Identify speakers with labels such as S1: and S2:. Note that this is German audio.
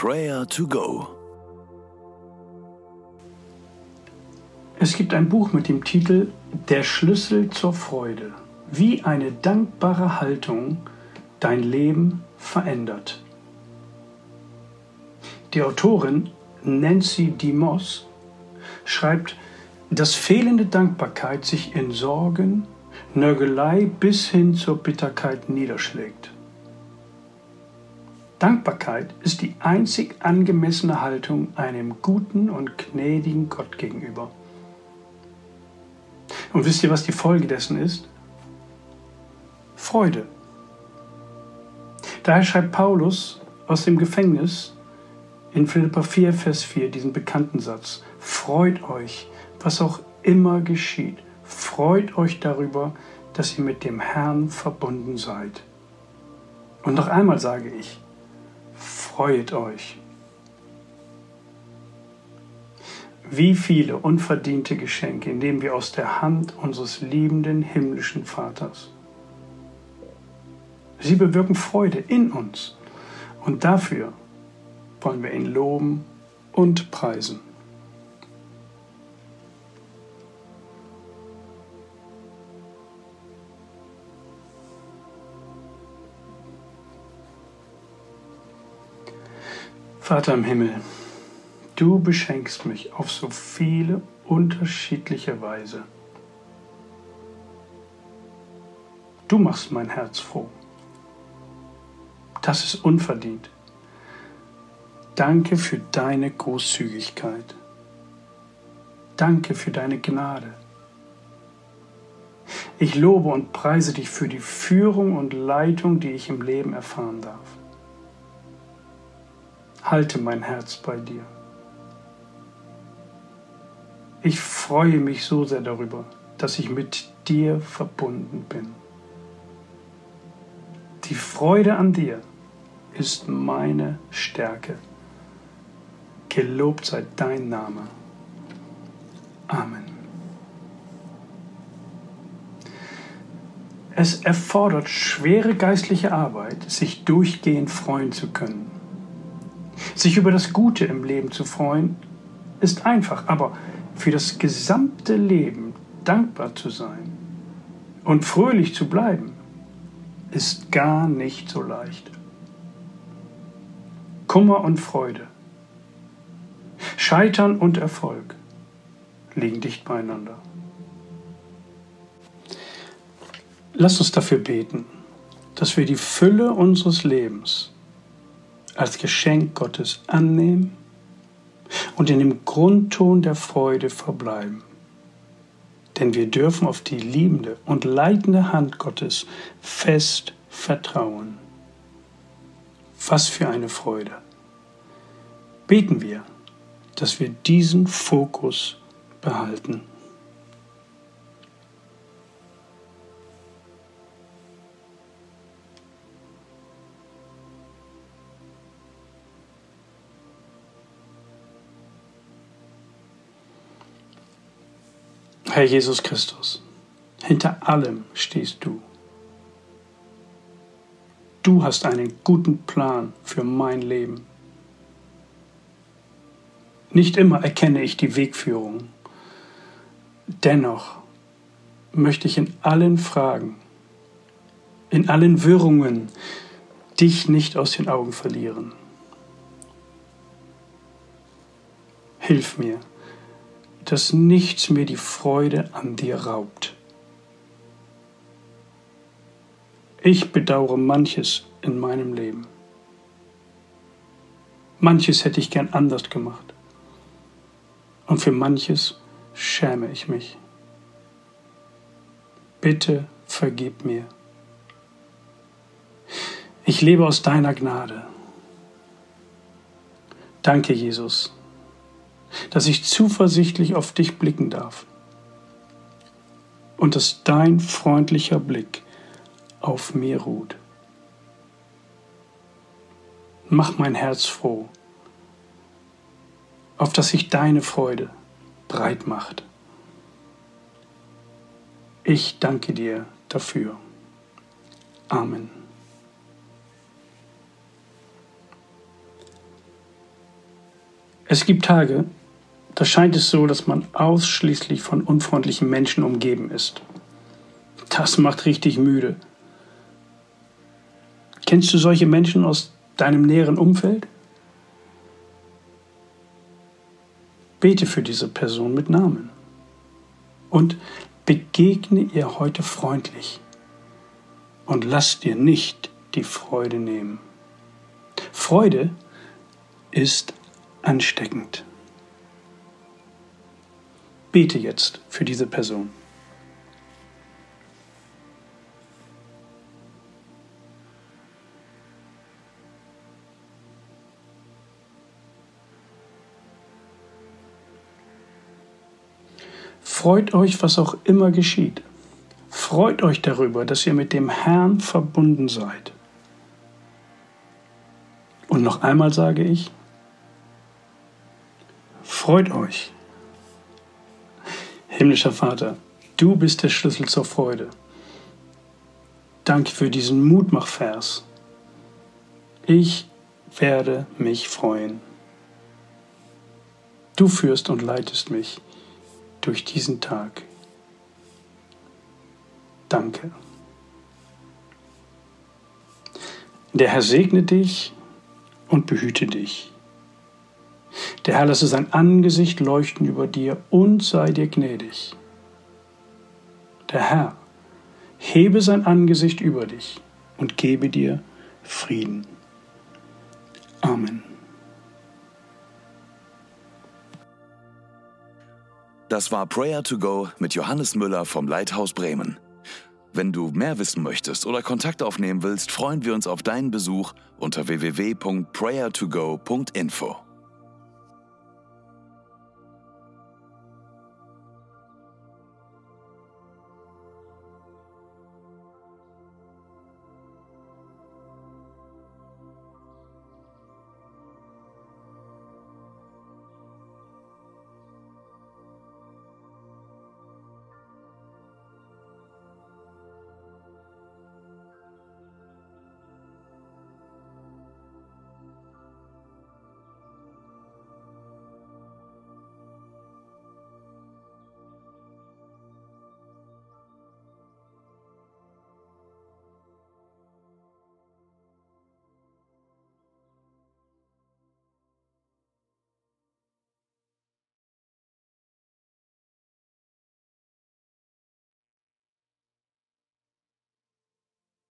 S1: Prayer to Go.
S2: Es gibt ein Buch mit dem Titel Der Schlüssel zur Freude, wie eine dankbare Haltung dein Leben verändert. Die Autorin Nancy DeMoss schreibt, dass fehlende Dankbarkeit sich in Sorgen, Nörgelei bis hin zur Bitterkeit niederschlägt. Dankbarkeit ist die einzig angemessene Haltung einem guten und gnädigen Gott gegenüber. Und wisst ihr, was die Folge dessen ist? Freude. Daher schreibt Paulus aus dem Gefängnis in Philippa 4, Vers 4 diesen bekannten Satz. Freut euch, was auch immer geschieht. Freut euch darüber, dass ihr mit dem Herrn verbunden seid. Und noch einmal sage ich, freut euch. Wie viele unverdiente Geschenke nehmen wir aus der Hand unseres liebenden himmlischen Vaters. Sie bewirken Freude in uns und dafür wollen wir ihn loben und preisen. Vater im Himmel, du beschenkst mich auf so viele unterschiedliche Weise. Du machst mein Herz froh. Das ist unverdient. Danke für deine Großzügigkeit. Danke für deine Gnade. Ich lobe und preise dich für die Führung und Leitung, die ich im Leben erfahren darf halte mein Herz bei dir. Ich freue mich so sehr darüber, dass ich mit dir verbunden bin. Die Freude an dir ist meine Stärke. Gelobt sei dein Name. Amen. Es erfordert schwere geistliche Arbeit, sich durchgehend freuen zu können. Sich über das Gute im Leben zu freuen, ist einfach, aber für das gesamte Leben dankbar zu sein und fröhlich zu bleiben, ist gar nicht so leicht. Kummer und Freude, Scheitern und Erfolg liegen dicht beieinander. Lass uns dafür beten, dass wir die Fülle unseres Lebens als Geschenk Gottes annehmen und in dem Grundton der Freude verbleiben. Denn wir dürfen auf die liebende und leitende Hand Gottes fest vertrauen. Was für eine Freude. Beten wir, dass wir diesen Fokus behalten. Herr Jesus Christus, hinter allem stehst du. Du hast einen guten Plan für mein Leben. Nicht immer erkenne ich die Wegführung. Dennoch möchte ich in allen Fragen, in allen Wirrungen dich nicht aus den Augen verlieren. Hilf mir, dass nichts mir die Freude an dir raubt. Ich bedauere manches in meinem Leben. Manches hätte ich gern anders gemacht. Und für manches schäme ich mich. Bitte vergib mir. Ich lebe aus deiner Gnade. Danke, Jesus dass ich zuversichtlich auf dich blicken darf und dass dein freundlicher Blick auf mir ruht. Mach mein Herz froh, auf dass sich deine Freude breit macht. Ich danke dir dafür. Amen. Es gibt Tage, da scheint es so, dass man ausschließlich von unfreundlichen Menschen umgeben ist. Das macht richtig müde. Kennst du solche Menschen aus deinem näheren Umfeld? Bete für diese Person mit Namen und begegne ihr heute freundlich und lass dir nicht die Freude nehmen. Freude ist ansteckend. Bete jetzt für diese Person. Freut euch, was auch immer geschieht. Freut euch darüber, dass ihr mit dem Herrn verbunden seid. Und noch einmal sage ich, freut euch. Himmlischer Vater, du bist der Schlüssel zur Freude. Danke für diesen Mutmachvers. Ich werde mich freuen. Du führst und leitest mich durch diesen Tag. Danke. Der Herr segne dich und behüte dich. Der Herr lasse sein Angesicht leuchten über dir und sei dir gnädig. Der Herr hebe sein Angesicht über dich und gebe dir Frieden. Amen.
S1: Das war Prayer to Go mit Johannes Müller vom Leithaus Bremen. Wenn du mehr wissen möchtest oder Kontakt aufnehmen willst, freuen wir uns auf deinen Besuch unter www.prayertogo.info.